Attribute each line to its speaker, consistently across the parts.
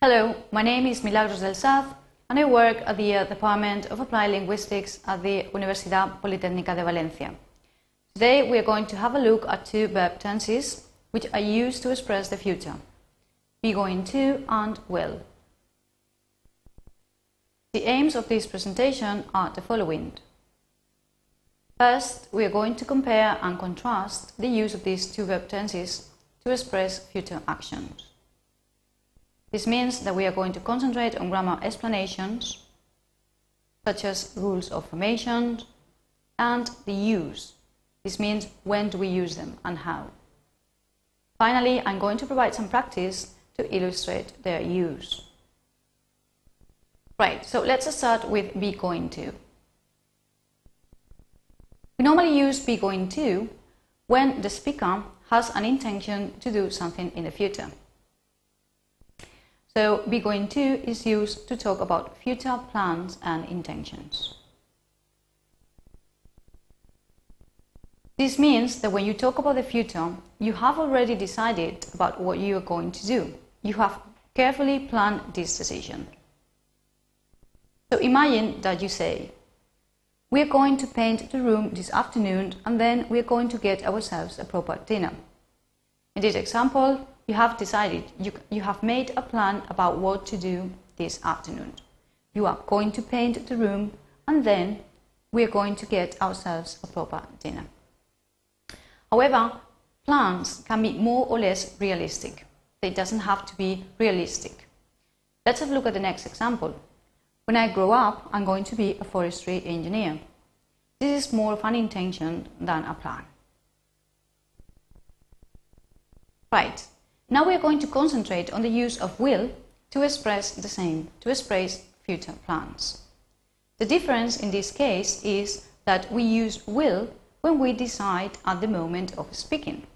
Speaker 1: Hello, my name is Milagros del Saz and I work at the uh, Department of Applied Linguistics at the Universidad Politécnica de Valencia. Today we are going to have a look at two verb tenses which are used to express the future. Be going to and will. The aims of this presentation are the following. First, we are going to compare and contrast the use of these two verb tenses to express future actions. This means that we are going to concentrate on grammar explanations, such as rules of formation, and the use. This means when do we use them and how. Finally, I'm going to provide some practice to illustrate their use. Right, so let's start with be going to. We normally use be going to when the speaker has an intention to do something in the future. So be going to is used to talk about future plans and intentions. This means that when you talk about the future, you have already decided about what you are going to do. You have carefully planned this decision. So imagine that you say, we are going to paint the room this afternoon and then we are going to get ourselves a proper dinner. In this example, you have decided, you, you have made a plan about what to do this afternoon. You are going to paint the room and then we are going to get ourselves a proper dinner. However, plans can be more or less realistic. They doesn't have to be realistic. Let's have a look at the next example. When I grow up, I'm going to be a forestry engineer. This is more of an intention than a plan. Right, now we are going to concentrate on the use of will to express the same, to express future plans. The difference in this case is that we use will when we decide at the moment of speaking.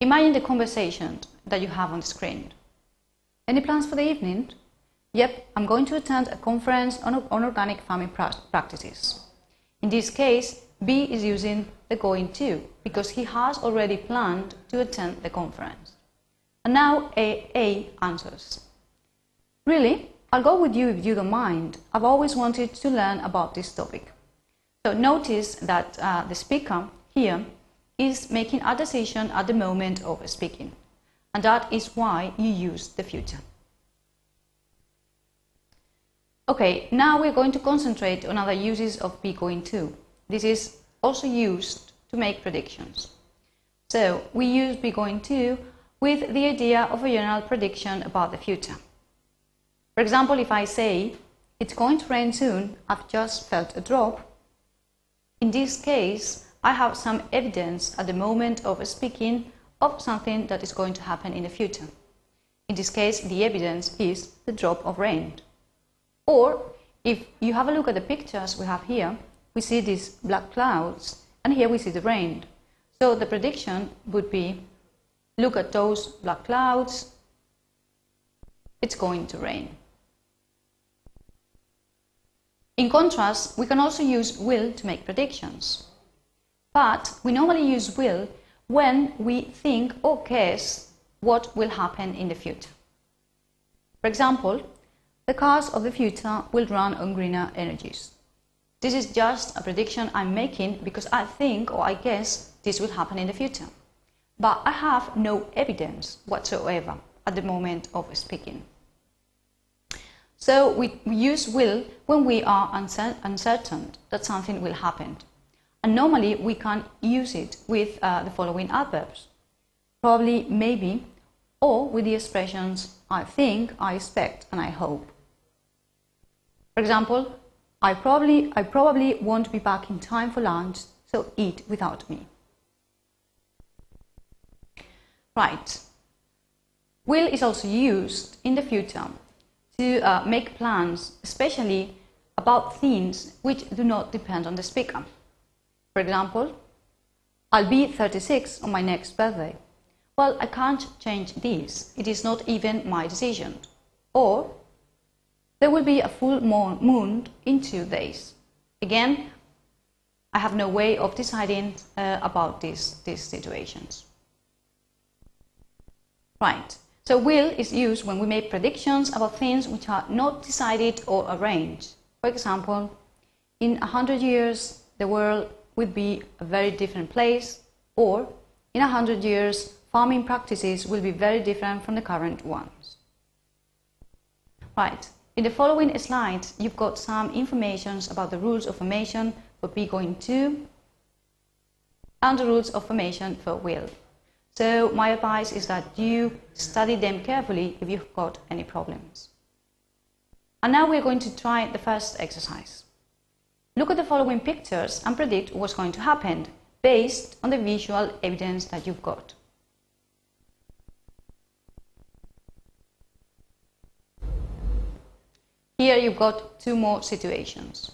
Speaker 1: Imagine the conversation that you have on the screen. Any plans for the evening? Yep, I'm going to attend a conference on, organic farming practices. In this case, B is using the going to because he has already planned to attend the conference. And now A, A answers. Really? I'll go with you if you don't mind. I've always wanted to learn about this topic. So notice that uh, the speaker here is making a decision at the moment of speaking. And that is why you use the future. Okay, now we're going to concentrate on other uses of be going to. This is also used to make predictions. So we use be going to with the idea of a general prediction about the future. For example, if I say, it's going to rain soon, I've just felt a drop. In this case, I have some evidence at the moment of speaking of something that is going to happen in the future. In this case, the evidence is the drop of rain. Or, if you have a look at the pictures we have here, we see these black clouds, and here we see the rain. So the prediction would be, look at those black clouds, it's going to rain. In contrast, we can also use will to make predictions. But we normally use will when we think or guess what will happen in the future. For example, the cars of the future will run on greener energies. This is just a prediction I'm making because I think or I guess this will happen in the future. But I have no evidence whatsoever at the moment of speaking. So we, use will when we are uncertain that something will happen. And normally we can use it with uh, the following adverbs. Probably, maybe, or with the expressions I think, I expect, and I hope. For example, I probably, I probably won't be back in time for lunch, so eat without me. Right. Will is also used in the future to uh, make plans, especially about things which do not depend on the speaker. For example, I'll be 36 on my next birthday. Well, I can't change this. It is not even my decision. Or, there will be a full moon in two days. Again, I have no way of deciding uh, about these, these situations. Right, So will is used when we make predictions about things which are not decided or arranged. For example, in a hundred years the world will be a very different place or in a hundred years farming practices will be very different from the current ones. Right, in the following slides you've got some information about the rules of formation for be going to and the rules of formation for will. So my advice is that you study them carefully if you've got any problems. And now we're going to try the first exercise. Look at the following pictures and predict what's going to happen based on the visual evidence that you've got. Here you've got two more situations.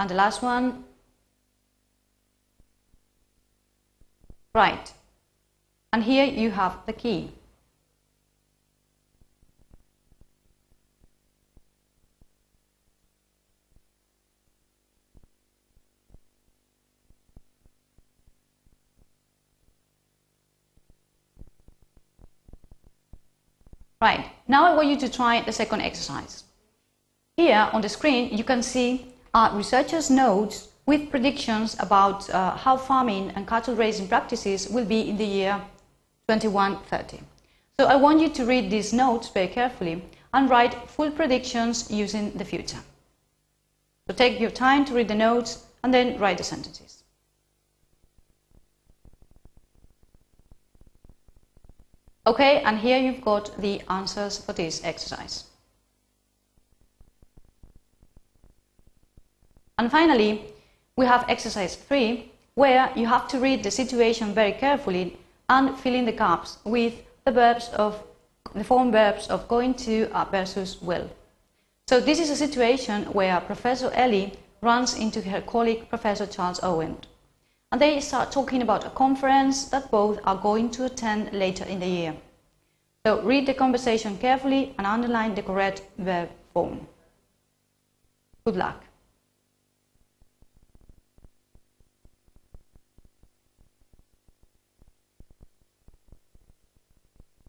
Speaker 1: And the last one. Right. And here you have the key. Right, now I want you to try the second exercise. Here on the screen you can see uh, researchers' notes with predictions about uh, how farming and cattle raising practices will be in the year 2130. So I want you to read these notes very carefully and write full predictions using the future. So take your time to read the notes and then write the sentences. Okay, and here you've got the answers for this exercise. And finally, we have exercise 3, where you have to read the situation very carefully and fill in the gaps with the verbs of the form verbs of going to uh, versus will. So this is a situation where Professor Ellie runs into her colleague Professor Charles Owen and they start talking about a conference that both are going to attend later in the year. So read the conversation carefully and underline the correct verb form. Good luck.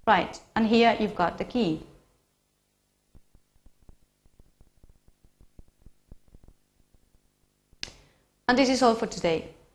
Speaker 1: Right, and here you've got the key. And this is all for today.